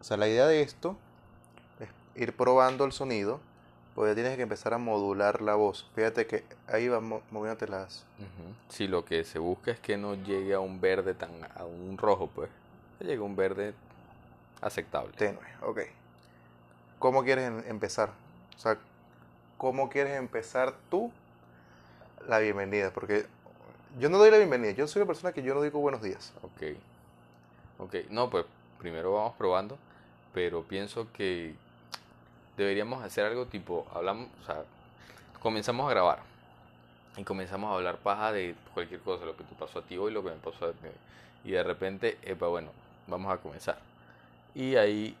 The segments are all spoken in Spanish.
O sea, la idea de esto es ir probando el sonido, porque tienes que empezar a modular la voz. Fíjate que ahí va mo- moviéndote las... Ujú. Si lo que se busca es que no llegue a un verde tan, a un rojo, pues, que llegue a un verde aceptable. tenue. Ok. ¿Cómo quieres em- empezar? O sea, ¿cómo quieres empezar tú la bienvenida? Porque yo no doy la bienvenida. Yo soy una persona que yo no digo buenos días. Ok. Ok, no, pues primero vamos probando, pero pienso que deberíamos hacer algo tipo, hablamos, o sea, comenzamos a grabar y comenzamos a hablar paja de cualquier cosa, lo que te pasó a ti hoy, lo que me pasó a mí. Y de repente, epa, bueno, vamos a comenzar. Y ahí,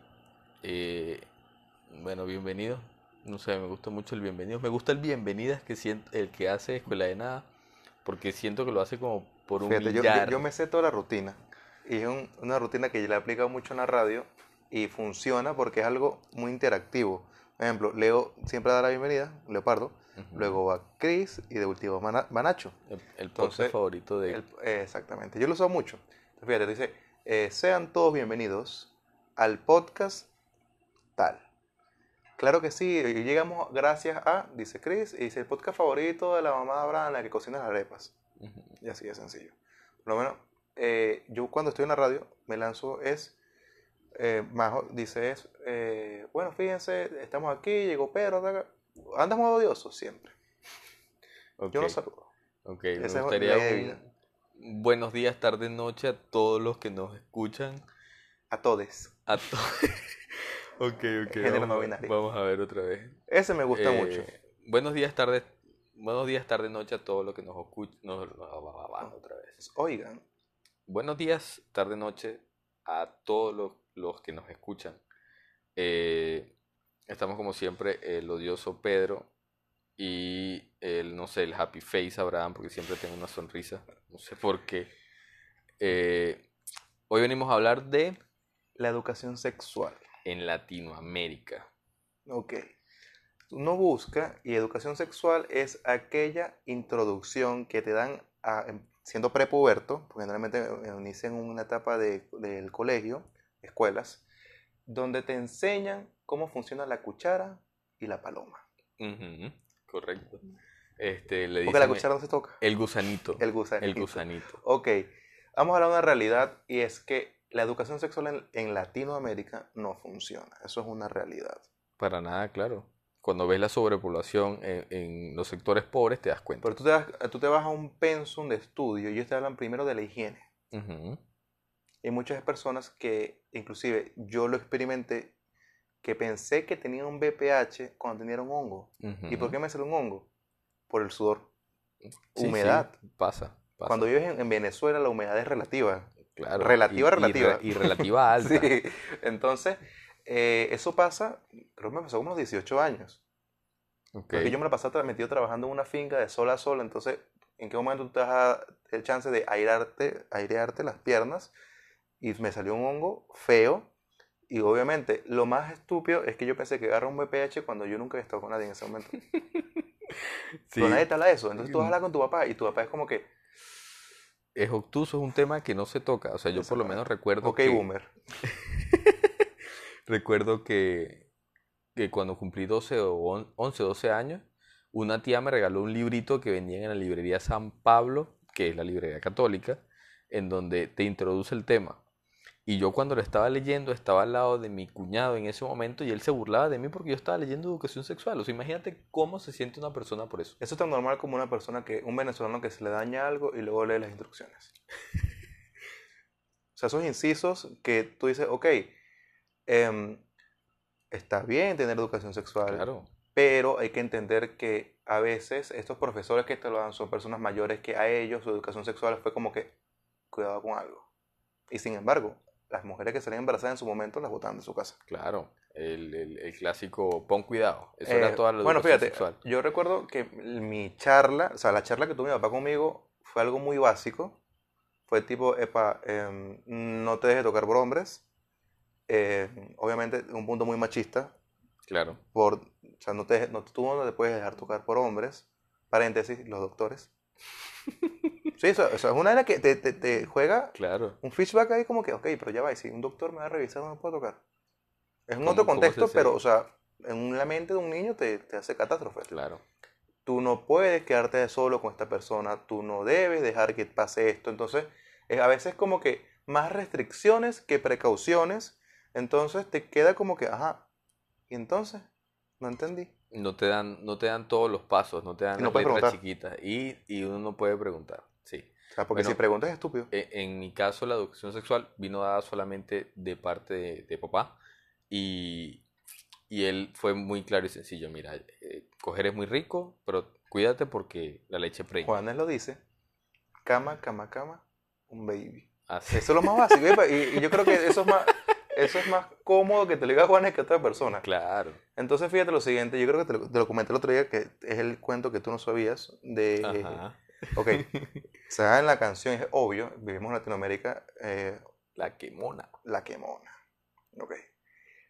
eh, bueno, bienvenido. No sé, me gusta mucho el bienvenido. Me gusta el bienvenidas que siento, el que hace Escuela de Nada, porque siento que lo hace como por Fíjate, yo, me sé toda la rutina. Y es un- una rutina que yo le he aplicado mucho en la radio y funciona porque es algo muy interactivo. Por ejemplo, Leo siempre da la bienvenida, Leopardo. Luego va Chris y de último va Na- va Nacho. El, el Entonces, favorito de... Eh, exactamente, yo lo uso mucho. Entonces, fíjate, dice, eh, sean todos bienvenidos al podcast tal. Claro que sí, y llegamos gracias a, dice Chris, y dice el podcast favorito de la mamá de Abraham, la que cocina las arepas. Y así de sencillo. Por lo menos, eh, yo cuando estoy en la radio, me lanzo es, eh, Majo dice es, eh, bueno, fíjense, estamos aquí, llegó Pedro, andas modo odioso siempre. Yo no Ok, saludo. ok, me Esa es la gustaría un buenos días, tarde, noche a todos los que nos escuchan. A todos. A todos. ok, ok, Género vamos, no a- binario. vamos a ver otra vez. Ese me gusta Eh, mucho. Buenos días, tarde, buenos días, tarde, noche a todos los que nos escuchan. otra vez. Oigan, Buenos días, tarde, noche a todos los, los que nos escuchan. Eh, estamos como siempre el odioso Pedro y el, no sé, el happy face Abraham, porque siempre tengo una sonrisa. No sé por qué. Eh, hoy venimos a hablar de la educación sexual. En Latinoamérica. Ok. Uno busca, y educación sexual es aquella introducción que te dan a- em- siendo prepuberto, porque generalmente inicia en una etapa de- del colegio, escuelas, donde te enseñan cómo funciona la cuchara y la paloma. Correcto. Este, le Porque la cuchara no se toca. el gusanito. El gusanito. El gusanito. Ok, vamos a hablar de una realidad y es que la educación sexual en, en Latinoamérica no funciona. Eso es una realidad. Para nada, claro. Cuando ves la sobrepoblación en, en los sectores pobres te das cuenta. Pero tú te, vas, tú te vas a un pensum de estudio y ellos te hablan primero de la higiene. Ujú, Hay muchas personas que, inclusive yo lo experimenté, que pensé que tenía un BPH cuando tenía un hongo. ¿Y por qué me salió un hongo? Por el sudor. Sí, sí, humedad. pasa, pasa. Cuando vives en, en Venezuela la humedad es relativa. Claro, relativa, y- y relativa. re- Y, relativa alta. Sí. Entonces, eh, eso pasa, creo que me pasó como a los 18 años. Ok. Porque yo me la pasaba metido trabajando en una finca de sol a sol, entonces, ¿en qué momento tú te dar el chance de airearte, airearte las piernas? Y me salió un hongo feo. Y obviamente, lo más estúpido es que yo pensé que agarra un BPH cuando yo nunca había estado con nadie en ese momento. Sí, Pero nadie te habla de eso. Entonces tú vas a hablar con tu papá y tu papá es como que, es obtuso, es un tema que no se toca. O sea, yo por lo menos recuerdo ok, que, boomer. recuerdo que, que cuando cumplí 12 o on- 11 o 12 años, una tía me regaló un librito que vendían en la librería San Pablo, que es la librería católica, en donde te introduce el tema. Y yo cuando lo estaba leyendo estaba al lado de mi cuñado en ese momento y él se burlaba de mí porque yo estaba leyendo educación sexual. O sea, imagínate cómo se siente una persona por eso. Eso es tan normal como una persona que, un venezolano que se le daña algo y luego lee las instrucciones. O sea, esos incisos que tú dices, ok, em, está bien tener educación sexual, Claro. pero hay que entender que a veces estos profesores que te lo dan son personas mayores que a ellos su educación sexual fue como que, cuidado con algo. Y sin embargo, las mujeres que salían embarazadas en su momento las botaban de su casa. Claro, el, el- el clásico pon cuidado. Eso Eh, era toda la bueno, fíjate, sexual. yo recuerdo que mi charla, o sea, la charla que tuvo mi papá conmigo fue algo muy básico. Fue tipo, epa, em, no te dejes tocar por hombres. Em, obviamente, un punto muy machista. Claro. Por, o sea, no te, no, tú no te puedes dejar tocar por hombres. Paréntesis, los doctores. Sí, eso, eso es una las que te, te, te juega Claro. un feedback ahí como que, ok, pero ya va, y si un doctor me va a revisar, no me puedo tocar. Es un ¿Cómo- otro contexto, pero, o sea, en la mente de un niño te, te hace catástrofe. Claro. Tú no puedes quedarte solo con esta persona, tú no debes dejar que pase esto. Entonces, es a veces como que más restricciones que precauciones. Entonces te queda como que, ajá, y entonces, no entendí. No te dan, no te dan todos los pasos, no te dan no las letras preguntar. chiquitas. Y, y uno no puede preguntar. Sí. O sea, porque Bueno. si preguntas es estúpido. E- En mi caso, la educación sexual vino dada solamente de parte de, de papá y, y él fue muy claro y sencillo. Mira, eh, coger es muy rico, pero cuídate porque la leche preña. Juanes lo dice, cama, cama, cama, un baby. Así. Eso es lo más básico. Y, y yo creo que eso es más, eso es más cómodo que te lo diga Juanes que otra persona. Claro. Entonces, fíjate lo siguiente, yo creo que te lo, te lo comenté el otro día, que es el cuento que tú no sabías de... Ajá. Ok, se da en la canción, es obvio, vivimos en Latinoamérica, eh, La quemona. La Quemona. Ok.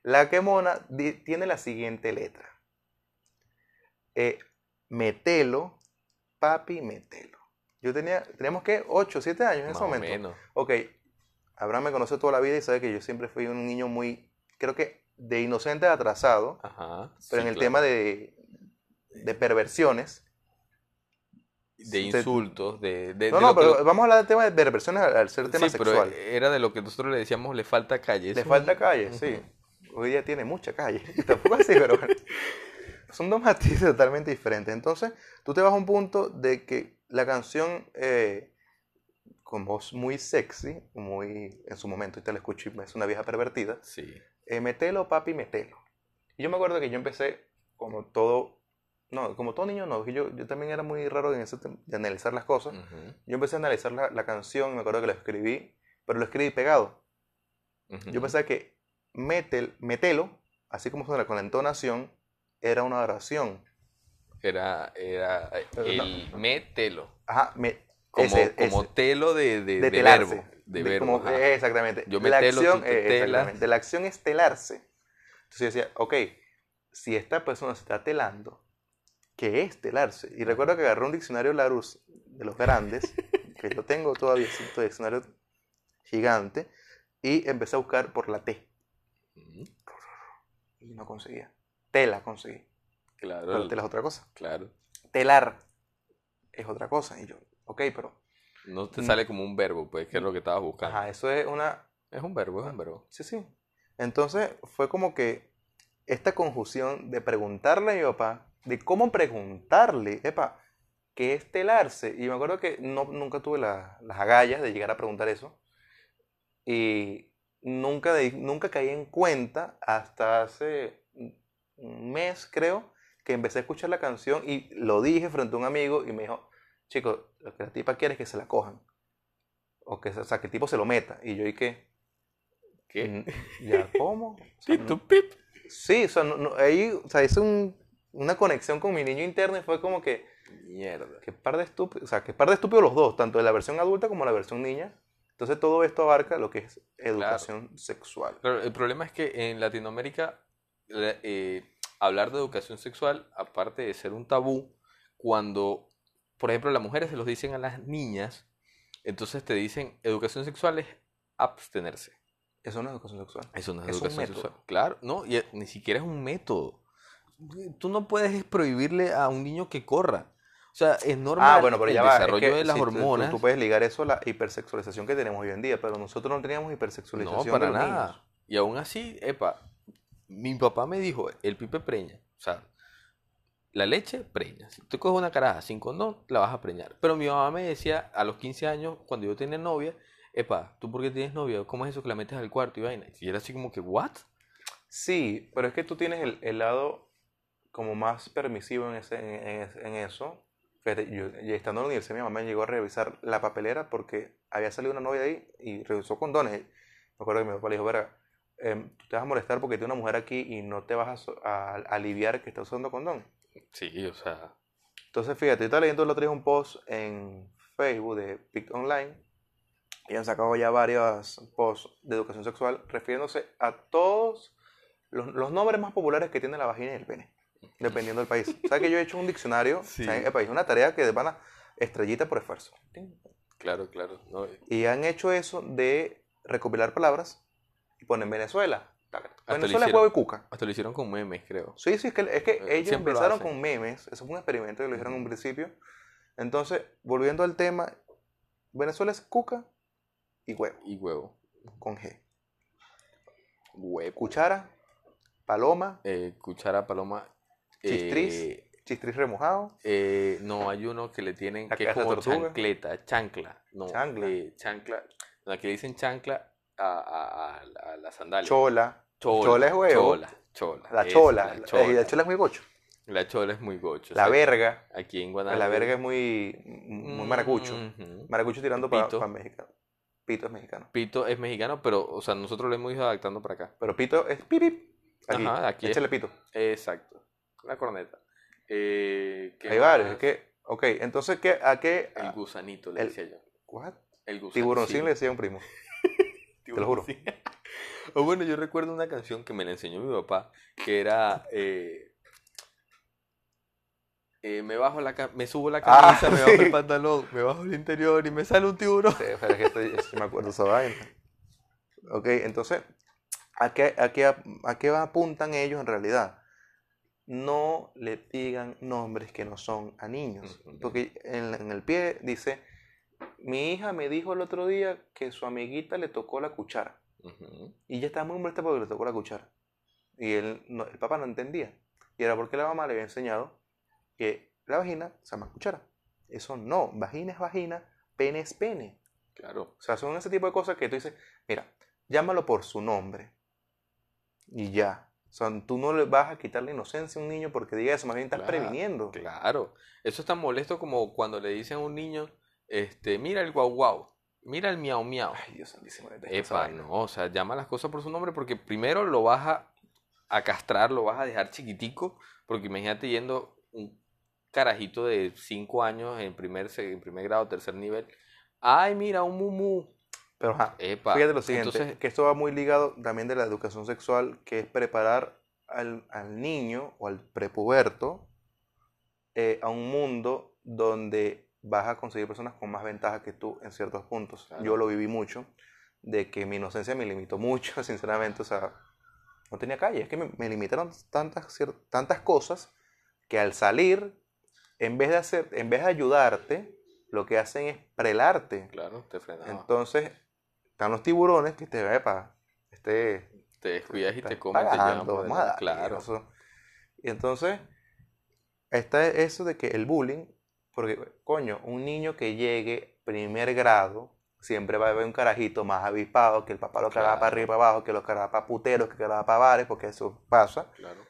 La Quemona tiene la siguiente letra. Eh, metelo, papi, metelo. Yo tenía, teníamos que 8, 7 años en Más ese o momento. menos. Ok, Abraham me conoce toda la vida y sabe que yo siempre fui un niño muy, creo que de inocente a atrasado, Ajá. pero sí, en el claro. tema de, de perversiones. De insultos, de... de- No, de no, pero lo- vamos a hablar del tema de perversiones al, al ser tema Sí, pero sexual. era de lo que nosotros le decíamos, le falta calle. Le falta calle, sí. Hoy día tiene mucha calle. Tampoco así, pero bueno. Son dos matices totalmente diferentes. Entonces, tú te vas a un punto de que la canción, eh, con voz muy sexy, muy en su momento, y te la escucho y es una vieja pervertida, Sí. eh, metelo, papi, metelo. Y yo me acuerdo que yo empecé como todo, no, como todo niño no, yo, yo también era muy raro en ese de analizar las cosas. Ujú, Yo empecé a analizar la, la canción, me acuerdo que la escribí, pero lo escribí pegado. ujú. Yo pensaba que metel, metelo, así como suena con la entonación, era una oración. Era, era Pero no. el metelo. Ajá, me, Como, ese- como ese, telo de, de, de de telarse. verbo. De, verbo. como- exactamente. Yo me la telo, acción, tú te eh, exactamente, La acción es telarse. Entonces yo decía, ok, si esta persona se está telando, ¿qué es telarse? Y recuerdo que agarré un diccionario Larousse de los grandes, que lo tengo todavía, es un diccionario gigante, y empecé a buscar por la T. Y no conseguía. Tela conseguí. Claro. Pero tela es otra cosa. Claro. telar es otra cosa. Y yo, ok, pero. No te Mm. sale como un verbo, pues, que es lo que estabas buscando. Ajá, eso es una. Es un verbo, es un verbo. Sí, sí. Entonces fue como que esta confusión de preguntarle a mi papá, de cómo preguntarle, epa, ¿qué es telarse? Y me acuerdo que no, nunca tuve la- las agallas de llegar a preguntar eso. Y nunca, de- nunca caí en cuenta hasta hace un mes, creo, que empecé a escuchar la canción y lo dije frente a un amigo y me dijo, chicos, lo que la tipa quiere es que se la cojan. O que, o sea, que el tipo se lo meta. Y yo, ¿y qué? ¿Qué? Mm, ¿Ya cómo? O sea, Pip, no- pip. sí, o sea, no- no, ahí o sea, hice un- una conexión con mi niño interno y fue como que, Mierda. que par de estúpidos, o sea, que par de estúpidos los dos, tanto de la versión adulta como la versión niña. Entonces todo esto abarca lo que es educación sexual. Pero el problema es que en Latinoamérica la- eh, hablar de educación sexual, aparte de ser un tabú, cuando, por ejemplo, las mujeres se los dicen a las niñas, entonces te dicen educación sexual es abstenerse. Eso no es educación sexual. Eso no es, Es educación sexual. Claro, no, y ni siquiera es un método. Tú no puedes prohibirle a un niño que corra. O sea, es normal Ah, bueno, pero el ya va. es desarrollo que de las sí, tú- tú- hormonas. Tú, puedes ligar eso a la hipersexualización que tenemos hoy en día, pero nosotros no teníamos No, hipersexualización para de los nada. niños. Y aún así, epa, mi papá me dijo, el pipe preña. O sea, la leche preña. Si tú coges una caraja sin condón, la vas a preñar. Pero mi mamá me decía a los 15 años, cuando yo tenía novia, epa, ¿tú por qué tienes novia? ¿Cómo es eso que la metes al cuarto y vaina? Y era así como que, ¿what? Sí, pero es que tú tienes el, el lado como más permisivo en, ese, en, en- eso. Estando en la universidad, mi mamá me llegó a revisar la papelera porque había salido una novia ahí y revisó condones. Me acuerdo que mi papá le dijo, verga, em, tú te vas a molestar porque tiene una mujer aquí y no te vas a aliviar que está usando condón. Sí, o sea, Entonces, fíjate, yo estaba leyendo el otro día un post en Facebook de Pic Online y han sacado ya varios posts de educación sexual refiriéndose a todos los, los nombres más populares que tiene la vagina y el pene, dependiendo del país. ¿Sabes que yo he hecho un diccionario? Sí. O sea, epa, es una tarea que de pana estrellita por esfuerzo. Claro, claro. No, Y han hecho eso de recopilar palabras y ponen Venezuela. Taca, Hasta lo Venezuela, hicieron. huevo y cuca. hasta lo hicieron con memes, creo. Sí, sí, es que, es que Eh, ellos empezaron con memes. Eso fue un experimento que lo hicieron en un principio. Entonces, volviendo al tema, Venezuela es cuca y huevo, Y huevo. con G. Huevo. Cuchara, paloma, Eh, cuchara, paloma. Chistriz. eh, chistris remojado, eh, no, hay uno que le tienen La que es como chancleta, chancla. No, Chancla. chancla. No, aquí le dicen chancla a, a, a- a la sandalia. chola. Chola, chola es huevo. Chola, chola. La chola. La La chola. la chola es muy gocho. La chola es muy gocho. La o sea, verga. Aquí en La Guanajuato. verga es muy, muy maracucho. Maracucho tirando para Pito. mexicano. Pito es mexicano. Pito es mexicano, pero, o sea, nosotros lo hemos ido adaptando para acá. Pero pito es pipip. Aquí. Ajá, aquí es- Échale pito. Exacto. La corneta. Eh, ¿qué Hay varios. Es que, ok, entonces, ¿qué, ¿a qué? El gusanito, le el- decía yo. what? El gusanito. Tiburoncín le decía a un primo. te lo juro. O bueno, yo recuerdo una canción que me la enseñó mi papá, que era... eh, eh, me bajo la me subo la Ah, camisa, me bajo sí. el pantalón, me bajo el interior y me sale un tiburón. Sí, pero es que estoy- me acuerdo esa vaina. Ok, entonces, ¿a qué, a, qué, a qué apuntan ellos en realidad? No le digan nombres que no son a niños. Porque en, en el pie dice, mi hija me dijo el otro día que su amiguita le tocó la cuchara. Y ella estaba muy molesta porque le tocó la cuchara. Y él no- el papá no entendía. Y era porque la mamá le había enseñado que la vagina se llama cuchara. Eso no, vagina es vagina, pene es pene. Claro. O sea, son ese tipo de cosas que tú dices, mira, llámalo por su nombre. Y ya. O sea, tú no le vas a quitar la inocencia a un niño porque diga eso, más bien estás Claro, previniendo. Claro. Eso es tan molesto como cuando le dicen a un niño, este, mira el guau guau, mira el miau miau. Ay, Dios santísimo. Epa, no, o sea, llama las cosas por su nombre porque primero lo vas a, a castrar, lo vas a dejar chiquitico, porque imagínate yendo un carajito de 5 años en primer, en primer grado, tercer nivel. Ay, mira, un mumu. Pero ajá, Epa. fíjate lo siguiente, Entonces, que esto va muy ligado también de la educación sexual, que es preparar al, al niño o al prepuberto eh, a un mundo donde vas a conseguir personas con más ventaja que tú en ciertos puntos. Claro. Yo lo viví mucho, de que mi inocencia me limitó mucho, sinceramente, o sea, no tenía calle, es que me, me limitaron tantas, tantas cosas que al salir, en vez de hacer, en vez de ayudarte, lo que hacen es prelarte. claro, te frenaba. Entonces, están los tiburones que te epa, este te descuidas y te comen, te por vamos a Claro. Y entonces, está eso de que el bullying, porque, coño, un niño que llegue primer grado, siempre va a haber un carajito más avispado, que el papá lo cargaba para Claro. arriba y para abajo, que lo cargaba para puteros, que cargaba para bares, porque eso pasa. Claro.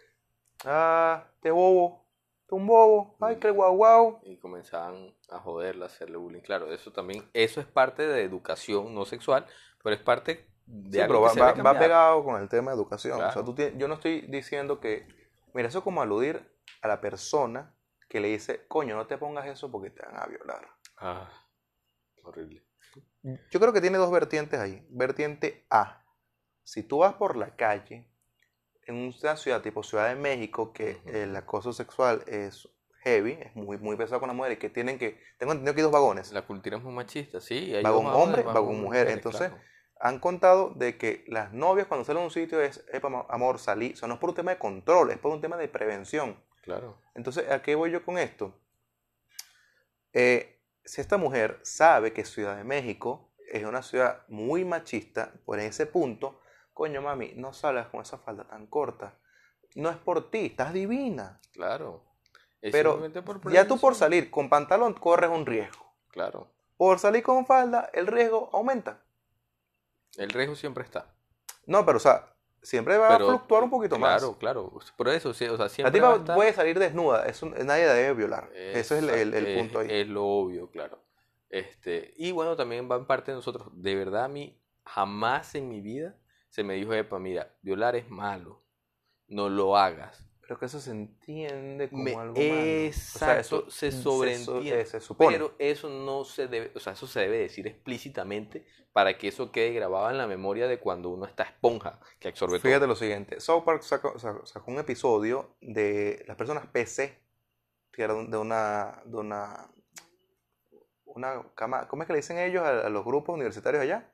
Ah, este bobo, este un bobo, ay, que guau guau. y comenzaban a joderla, a hacerle bullying. Claro, eso también, eso es parte de educación no sexual, pero es parte de Sí, algo pero que va, se va- debe va cambiar. pegado con el tema de educación. O sea, Claro. tú tienes- yo no estoy diciendo que, mira, eso es como aludir a la persona que le dice, coño, no te pongas eso porque te van a violar. Ah, horrible. Yo creo que tiene dos vertientes ahí. Vertiente A, si tú vas por la calle en una ciudad tipo Ciudad de México, que el acoso sexual es heavy, es muy, muy pesado con las mujeres, que tienen que, tengo entendido que hay dos vagones. La cultura es muy machista, sí. hay Vagón hombre, vagón vagón mujer. Entonces, claro. han contado de que las novias cuando salen a un sitio es, "Epa, ma- amor, salí. O sea, no es por un tema de control, es por un tema de prevención. Claro. Entonces, ¿a qué voy yo con esto? Eh, si esta mujer sabe que Ciudad de México es una ciudad muy machista, por ese punto, coño mami, no salgas con esa falda tan corta. No es por ti, estás divina. Claro. Es Pero por Ya tú por salir con pantalón corres un riesgo. Claro. Por salir con falda, el riesgo aumenta. El riesgo siempre está. No, pero o sea, siempre va Pero, a fluctuar un poquito más. Claro, claro. Por eso, sí, o sea, La siempre tipa va a estar- puede salir desnuda, eso nadie la debe violar. Ese es el, el- el Exacto, punto ahí. Es, es lo obvio, claro. Este, y bueno, también va en parte de nosotros. De verdad, a mí jamás en mi vida se me dijo, epa, mira, violar es malo. No lo hagas. Pero que eso se entiende como Me- algo malo. O sea, exacto, eso se so- sobreentiende. se. Pero eso no se debe, o sea, eso se debe decir explícitamente para que eso quede grabado en la memoria de cuando uno está esponja que absorbe todo. Fíjate lo siguiente, South Park sacó, un episodio de las personas PC, que era de una, de una una cama, ¿cómo es que le dicen ellos a, a los grupos universitarios allá?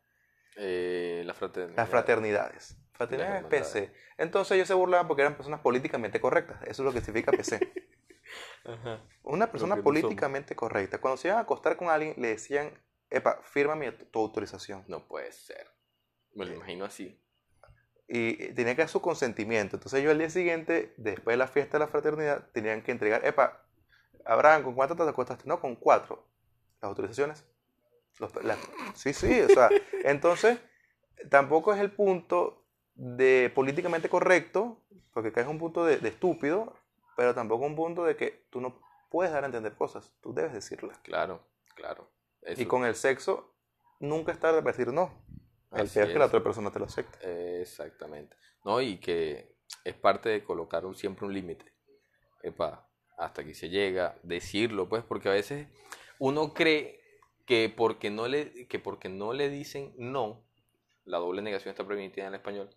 Eh, la fraternidad. Las fraternidades. Fraternidades hermandades. PC. Entonces ellos se burlaban porque eran personas políticamente correctas. Eso es lo que significa PC. Ajá. Una persona no políticamente correcta. Cuando se iban a acostar con alguien, le decían, epa, firma mi, tu autorización. No puede ser. Me lo imagino así. Y tenía que dar su consentimiento. Entonces ellos al día siguiente, después de la fiesta de la fraternidad, tenían que entregar, epa, Abraham, ¿con cuánto te acostaste? No, con cuatro. Las autorizaciones. Los- sí, sí, o sea, entonces tampoco es el punto de políticamente correcto, porque acá es un punto de, de estúpido, pero tampoco un punto de que tú no puedes dar a entender cosas, tú debes decirlas. Claro, claro. Eso- Y con el sexo, nunca es tarde para decir no. Peor es que la otra persona te lo acepte. Exactamente. No, y que es parte de colocar un- siempre un límite. Epa, hasta aquí se llega, decirlo, pues, porque a veces uno cree que porque no le, que porque no le dicen no, la doble negación está permitida en el español,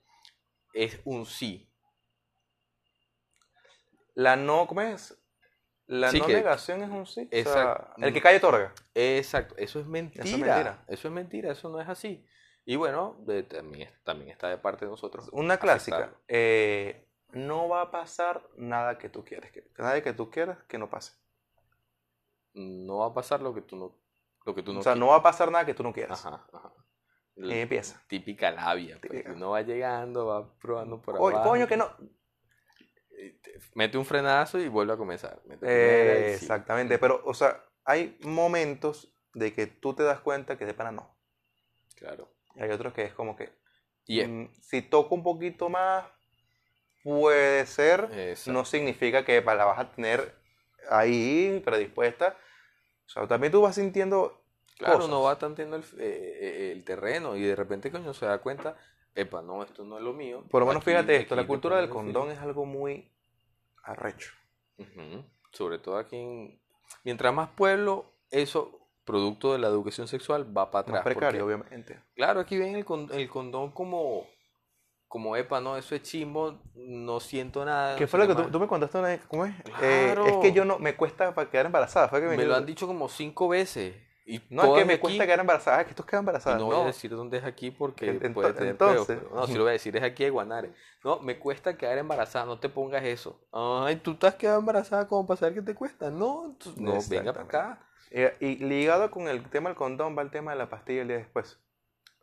es un sí. La no, ¿cómo es? La Sí, no que- negación es un sí. O sea, Exacto. el que cae otorga. Exacto, eso es mentira. Eso mentira. es mentira, eso no es así. Y bueno, de- también, también está de parte de nosotros. Una clásica. eh, no va a pasar nada que tú quieres. Que, nada que tú quieras que no pase. No va a pasar lo que tú no, lo que tú no o sea, quieres. no va a pasar nada que tú no quieras. Ajá, ajá. Y empieza. Típica labia. Pues. Típica. Uno va llegando, va probando por abajo. coño, que no. Mete un frenazo y vuelve a comenzar. Eh, y sí. exactamente. Pero, o sea, hay momentos de que tú te das cuenta que de pana no. Claro. Y hay otros que es como que. Y es- mm, si toco un poquito más, puede ser. Exacto. no significa que la vas a tener ahí predispuesta. O sea, también tú vas sintiendo Claro, cosas. uno va tanteando el, eh, eh, el terreno y de repente, coño, se da cuenta, epa, no, esto no es lo mío. Por lo menos Aquí- fíjate esto, la cultura del condón es algo muy arrecho. Sobre todo aquí en... Mientras más pueblo, eso, producto de la educación sexual, va para atrás. Más precario, porque, obviamente. claro, aquí ven el, con- el condón como, como, epa, no, eso es chimbo, no siento nada. ¿Qué no fue lo que tú, me contaste una vez? ¿Cómo es? Eh, es que yo no, me cuesta para quedar embarazada. Fue que Me me, lo han dicho como cinco veces. Y No, es que me aquí, cuesta quedar embarazada. Es que tú quedas y embarazada. no No, voy a decir dónde es aquí porque En- ento- puede tener entonces. pero- No, si lo voy a decir es aquí de Guanare. No, me cuesta quedar embarazada, no te pongas eso. Ay, tú estás quedando embarazada como para saber que te cuesta. No, no, venga para acá. Eh, y ligado con el tema del condón va el tema de la pastilla el día después.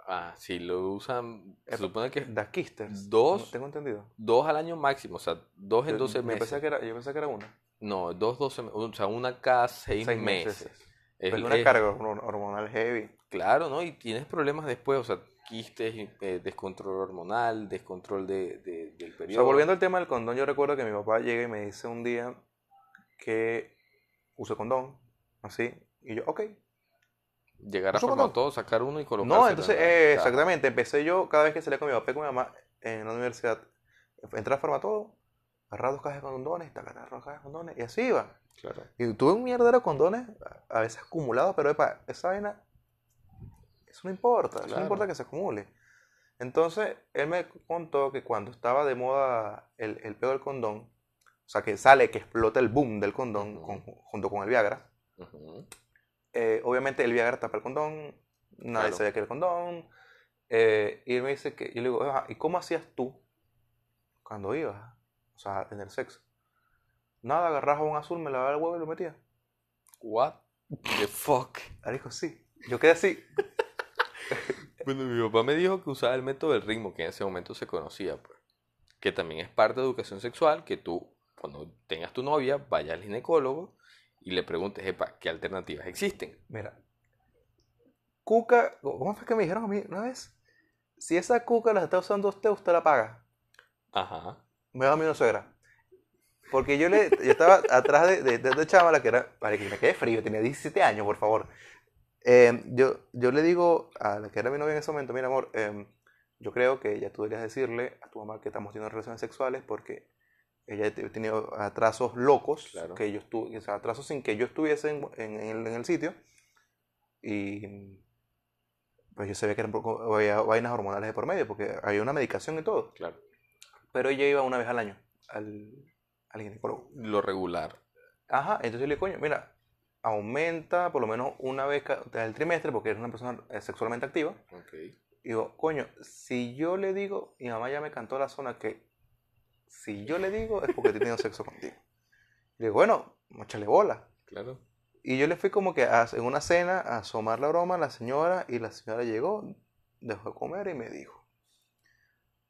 Ah, si lo usan, se supone que Da Kisters. Dos. No tengo entendido. dos al año máximo, o sea, dos en Yo- 12 yo meses. que era, yo pensé que era una. No, dos, 12 meses, o sea, una cada seis, Seis meses. meses. Es- una es- carga hormon- hormonal heavy. Claro, ¿no? Y tienes problemas después, o sea, quistes, eh, descontrol hormonal, descontrol de, de- del O periodo. sea, volviendo al tema del condón, yo recuerdo que mi papá llega y me dice un día que use condón, así, y yo, ok. Llegar a ¿Uso formar todo, sacar uno y colocarse. No, entonces, eh, exactamente, empecé yo, cada vez que salía con mi papá y con mi mamá en la universidad, entré a formar todo, agarrar dos cajas de condones, taca, taca, dos cajas de condones, y así iba. Claro. Y tuve un mierdero de condones, a veces acumulados, pero epa, esa vaina, eso no importa, eso no Claro. importa que se acumule. Entonces, él me contó que cuando estaba de moda el, el pedo del condón, o sea, que sale, que explota el boom del condón Ujú. con- junto con el Viagra, Ujú. eh, obviamente el Viagra tapa el condón, nadie Claro. sabía que era el condón, eh, y él me dice que, y le digo, "Ajá, ¿y cómo hacías tú cuando ibas? O sea, en el sexo. Nada, agarraba un azul, me lavaba el huevo y lo metía. What the fuck? Dijo, sí. Yo quedé así. Bueno, mi papá me dijo que usaba el método del ritmo, que en ese momento se conocía, pues. Que también es parte de educación sexual, que tú, cuando tengas tu novia, vayas al ginecólogo y le preguntes, epa, ¿qué alternativas existen? Mira. Cuca, ¿cómo fue que me dijeron a mí una vez? Si esa cuca la está usando usted, usted la paga. Ajá. Me da a mi una suegra. Porque yo le yo estaba atrás de, de, de, de que era, para que me quede frío, tenía 17 años, por favor. Eh, yo, yo le digo a la que era mi novia en ese momento, mira amor, eh, yo creo que ya tú deberías decirle a tu mamá que estamos teniendo relaciones sexuales porque ella ha tenido atrasos locos, Claro. que yo estuve, o sea, atrasos sin que yo estuviese en, en- en el, en el sitio. Y pues yo sabía que eran poco- había vainas hormonales de por medio, porque hay una medicación y todo. Claro. Pero ella iba una vez al año al, al ginecólogo. Lo regular. Ajá, entonces yo le digo, coño, mira, aumenta por lo menos una vez el trimestre porque eres una persona eh, sexualmente activa. Y digo, coño, si yo le digo, mi mamá ya me cantó la zona que si yo le digo es porque estoy teniendo sexo contigo. Y digo, bueno, échale bola. Claro. Y yo le fui como que a, en una cena a asomar la broma a la señora y la señora llegó, dejó de comer y me dijo,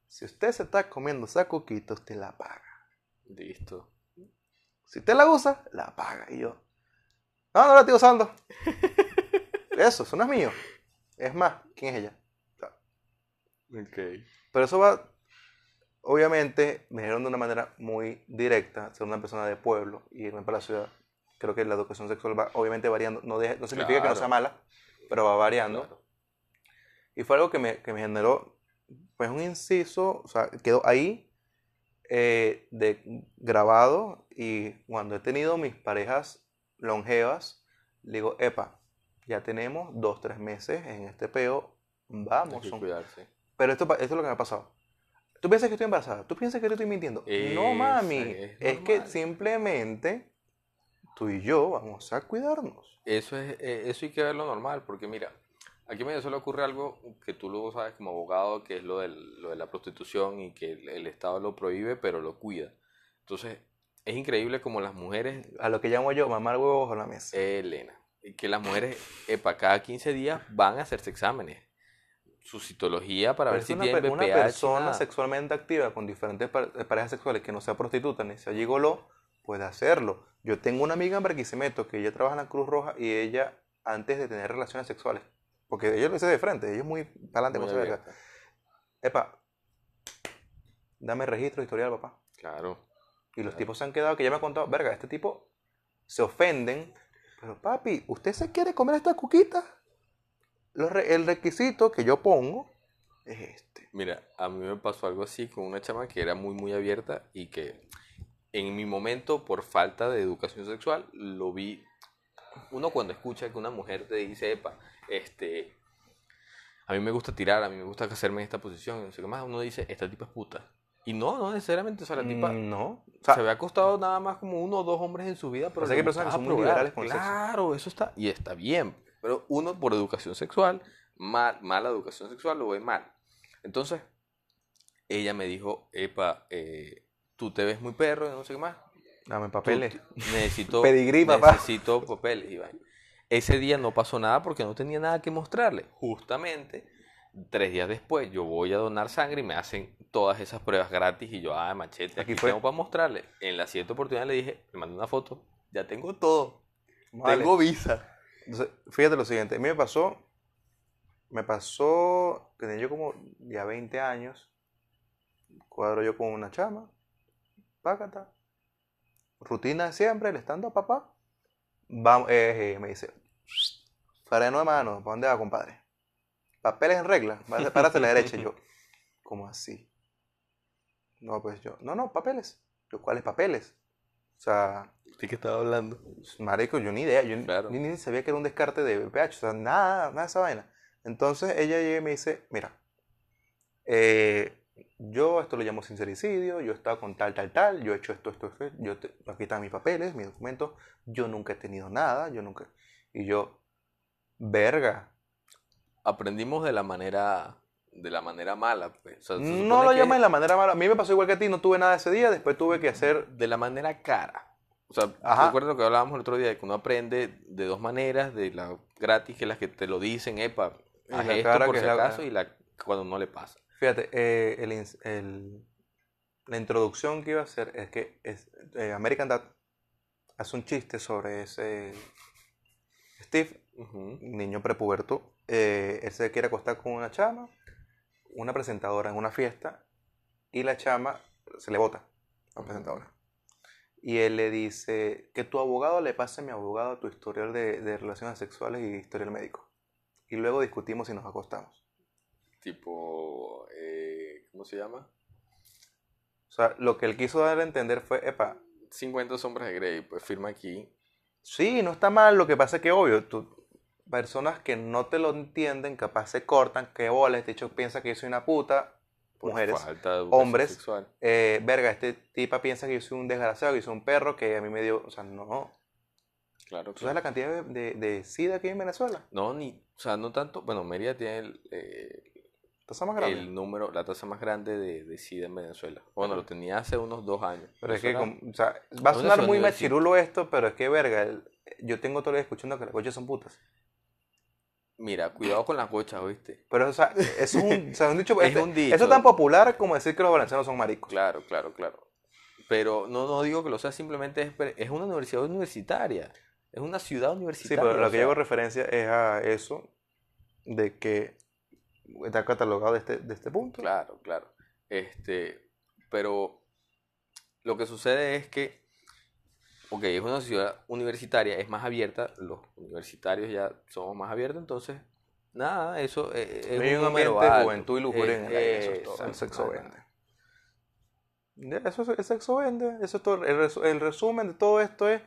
si usted se está comiendo esa coquita, usted la paga. Listo. Si usted la usa, la paga. Y yo, no, no la estoy usando. eso, eso no es mío. Es más, ¿quién es ella? Ok. Pero eso va, obviamente, me dijeron de una manera muy directa, ser una persona de pueblo y irme para la ciudad. Creo que la educación sexual va obviamente variando. No, no significa que no sea mala, pero va variando. Y fue algo que me, que me generó, pues, un inciso, o sea, quedó ahí eh, de grabado y cuando he tenido mis parejas longevas, le digo, epa, ya tenemos dos, tres meses en este peo, vamos. Pero esto, esto es lo que me ha pasado. ¿Tú piensas que estoy embarazada? ¿Tú piensas que te estoy mintiendo? no, mami. Es, que simplemente tú y yo vamos a cuidarnos. Eso, es, eh, eso hay que verlo normal, porque mira, Aquí me solo ocurre algo que tú lo sabes como abogado, que es lo, del, lo de la prostitución y que el, Estado lo prohíbe, pero lo cuida. Entonces, es increíble como las mujeres... A lo que llamo yo, mamar huevos bajo la mesa. Elena. Que las mujeres, para cada 15 días van a hacerse exámenes. Su citología para ver si una, tienen Una persona sexualmente activa con diferentes parejas sexuales que no sea prostituta ni sea gigolo, puede hacerlo. Yo tengo una amiga en Barquisimeto que ella trabaja en la Cruz Roja y ella, antes de tener relaciones sexuales, porque ella lo dice de frente, ella es muy para adelante con verga. Epa, dame registro historial, papá. Claro. Y los tipos se han quedado que ya me ha contado, verga, este tipo se ofenden. Pero papi, ¿usted se quiere comer esta cuquita? el requisito que yo pongo es este. Mira, a mí me pasó algo así con una chama que era muy, muy abierta y que en mi momento, por falta de educación sexual, lo vi. Uno cuando escucha que una mujer te dice, epa, este, a mí me gusta tirar, a mí me gusta hacerme en esta posición, no sé qué más, uno dice, esta tipa es puta. Y no, no necesariamente, o sea, la tipa mm, no. se había costado nada más como uno o dos hombres en su vida, pero hay personas que son muy liberales con Claro, eso está, y está bien, pero uno por educación sexual, mal, mala educación sexual lo ve mal. Entonces, ella me dijo, epa, eh, tú te ves muy perro, no sé qué más. Dame papeles. necesito, Pedigrí, papá. Necesito papeles, Iván. Ese día no pasó nada porque no tenía nada que mostrarle. Justamente, tres días después, yo voy a donar sangre y me hacen todas esas pruebas gratis y yo, ah, machete, aquí, tengo para mostrarle. En la siguiente oportunidad le dije, me mandó una foto, ya tengo todo. Tengo visa. Entonces, fíjate lo siguiente, a mí me pasó, me pasó, tenía yo como ya 20 años, cuadro yo con una chama, págata, rutina de siempre, el estando a papá, vamos, eh, eh, me dice, freno de mano, ¿para dónde va, compadre? Papeles en regla, párate a la derecha. Y yo, ¿cómo así? No, pues yo, no, no, papeles. Yo, ¿cuáles papeles? O sea... ¿De qué estaba hablando? Marico, yo ni idea, yo ni, sabía que era un descarte de pH, o sea, nada, nada de esa vaina. Entonces ella llega y me dice, mira, eh, yo esto lo llamo sincericidio, yo he estado con tal, tal, tal, yo he hecho esto, esto, esto, yo aquí están mis papeles, mis documentos, yo nunca he tenido nada, yo nunca... Y yo, verga. Aprendimos de la manera de la manera mala. Pues. no lo llamas de la manera mala. A mí me pasó igual que a ti, no tuve nada ese día, después tuve que hacer... De la manera cara. O sea, recuerdo que hablábamos el otro día de que uno aprende de dos maneras, de la gratis, que las que te lo dicen, epa, haz esto por si acaso, y la cuando no le pasa. Fíjate, eh, el, el, la introducción que iba a hacer es que es, eh, American Dad hace un chiste sobre ese Steve, niño prepuberto, eh, él se quiere acostar con una chama, una presentadora en una fiesta, y la chama se le bota a la presentadora. Y él le dice que tu abogado le pase a mi abogado tu historial de, de relaciones sexuales y historial médico. Y luego discutimos si nos acostamos. Tipo, eh, ¿cómo se llama? O sea, lo que él quiso dar a entender fue, epa. 50 sombras de Grey, pues firma aquí. Sí, no está mal, lo que pasa es que obvio, tú, personas que no te lo entienden, capaz se cortan, que bola, este hecho piensa que yo soy una puta, mujeres, hombres, eh, verga, este tipa piensa que yo soy un desgraciado, que yo soy un perro, que a mí me dio, o sea, no. Claro, ¿Tú sabes la cantidad de, de, de SIDA que hay en Venezuela? No, ni, o sea, no tanto, bueno, Mérida tiene el, eh, Tasa más grande. el número, la tasa más grande de, de SIDA en Venezuela. Bueno, lo tenía hace unos dos años. Pero es que, o sea, va a sonar muy machirulo esto, pero es que, verga, el- yo tengo todo el día escuchando que las coches son putas. Mira, cuidado con las gochas, ¿oíste? Pero, o sea, es un, o sea, un dicho, Es este- un dicho. Eso es tan popular como decir que los valencianos son maricos. Claro, claro, claro. Pero no, no digo que lo sea, simplemente es, es una universidad universitaria. Es una ciudad Sí, universitaria. pero lo que sea, hago referencia es a eso, de que está catalogado de este, de este punto. Claro, claro. Este, pero lo que sucede es que, ok, es una ciudad universitaria, es más abierta, los universitarios ya somos más abiertos, entonces, nada, eso eh, es Hay un ambiente de juventud y lujuria en el aire, eso es todo. El sexo vende. Eso, es- el sexo vende. Eso es todo. El, resu- el resumen de todo esto es,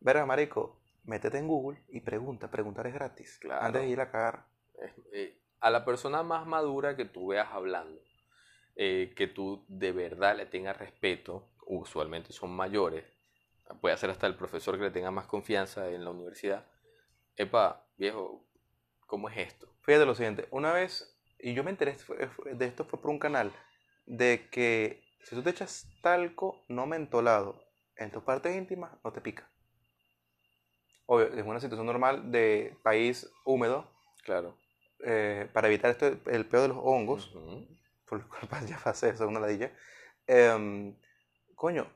verga, marico, métete en Google y pregunta. Preguntar es gratis. Claro. Antes de ir a cagar. Eh, eh, a la persona más madura que tú veas hablando, eh, que tú de verdad le tengas respeto, usualmente son mayores, puede ser hasta el profesor que le tenga más confianza en la universidad. Epa, viejo, ¿cómo es esto? Fíjate lo siguiente. Una vez, y yo me enteré de esto fue por un canal, de que si tú te echas talco no mentolado en tus partes íntimas, no te pica. Obvio, en una situación normal de país húmedo, Claro. Eh, para evitar esto, el peor de los hongos, por lo cual ya pasé, eso es una ladilla. em, coño,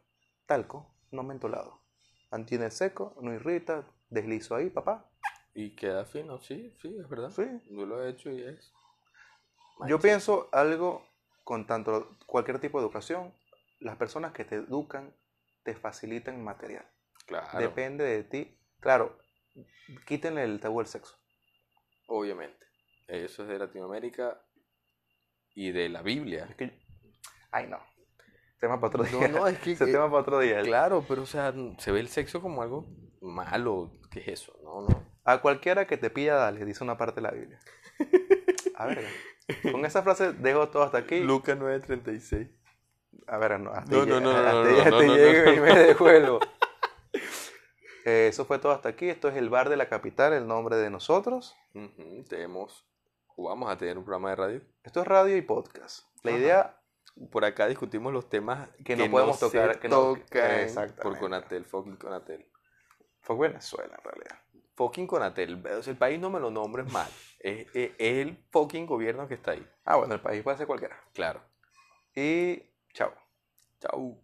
talco, no mentolado. Mantiene seco, no irrita, deslizo ahí, papá. Y queda fino, sí, sí, es verdad. Sí. Yo lo he hecho y es. Yo pienso algo con tanto cualquier tipo de educación, las personas que te educan te facilitan material. Claro, Depende de ti. Claro, quítenle el tabú del sexo. obviamente. Eso es de Latinoamérica y de la Biblia. Es que, ay no, tema para otro No, día. no, es que- Ese que- tema para otro día. Claro, pero o sea, se ve el sexo como algo malo. ¿Qué es eso? No, no. A cualquiera que te pilla, dale, dice una parte de la Biblia. A ver, con esa frase dejo todo hasta aquí. Lucas 9:36. A ver, no, hasta No, no, no, no, hasta no, no, hasta no, no, y no. me descuelgo. Eh, eso fue todo hasta aquí. Esto es el bar de la capital, el nombre de nosotros. Tenemos, o vamos a tener un programa de radio. Esto es radio y podcast. La Ajá. idea Por acá discutimos los temas Que no podemos se tocar, que no- tocan por Conatel, fucking Conatel. fue Venezuela en realidad. Fucking Conatel. El país no me lo nombres mal. Es, es- es el fucking gobierno que está ahí. Ah, bueno, el país puede ser cualquiera. Claro. Y chao. Chau.